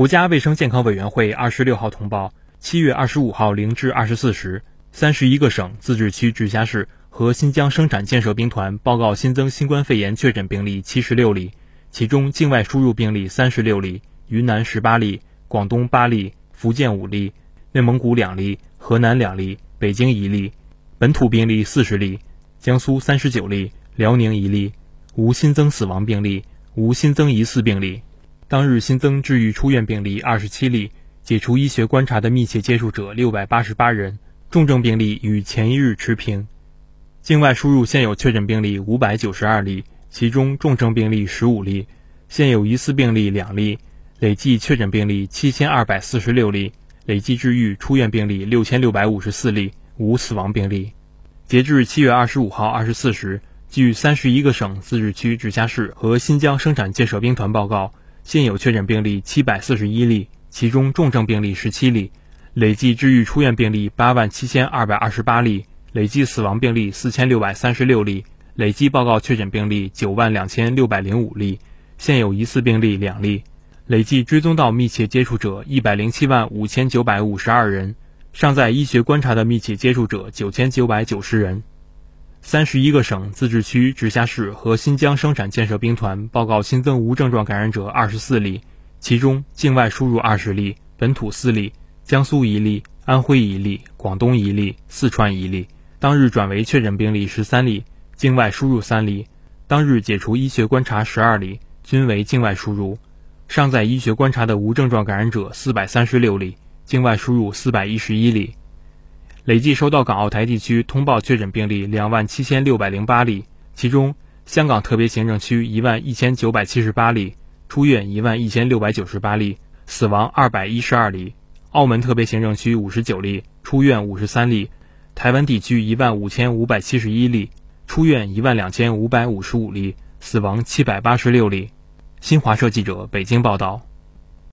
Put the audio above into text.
国家卫生健康委员会二十六号通报，七月二十五号零至二十四时，三十一个省、自治区、直辖市和新疆生产建设兵团报告新增新冠肺炎确诊病例七十六例，其中境外输入病例三十六例，云南十八例，广东八例，福建五例，内蒙古两例，河南两例，北京一例，本土病例四十例，江苏三十九例，辽宁一例，无新增死亡病例，无新增疑似病例。当日新增治愈出院病例二十七例，解除医学观察的密切接触者六百八十八人，重症病例与前一日持平。境外输入现有确诊病例五百九十二例，其中重症病例十五例，现有疑似病例两例，累计确诊病例七千二百四十六例，累计治愈出院病例六千六百五十四例，无死亡病例。截至七月二十五号二十四时，据三十一个省、自治区、直辖市和新疆生产建设兵团报告。现有确诊病例七百四十一例，其中重症病例十七例，累计治愈出院病例八万七千二百二十八例，累计死亡病例四千六百三十六例，累计报告确诊病例九万两千六百零五例，现有疑似病例两例，累计追踪到密切接触者一百零七万五千九百五十二人，尚在医学观察的密切接触者九千九百九十人。三十一个省、自治区、直辖市和新疆生产建设兵团报告新增无症状感染者二十四例，其中境外输入二十例，本土四例，江苏一例，安徽一例，广东一例，四川一例。当日转为确诊病例十三例，境外输入三例。当日解除医学观察十二例，均为境外输入。尚在医学观察的无症状感染者四百三十六例，境外输入四百一十一例。累计收到港澳台地区通报确诊病例两万七千六百零八例，其中香港特别行政区一万一千九百七十八例，出院一万一千六百九十八例，死亡二百一十二例；澳门特别行政区五十九例，出院五十三例；台湾地区一万五千五百七十一例，出院一万两千五百五十五例，死亡七百八十六例。新华社记者北京报道。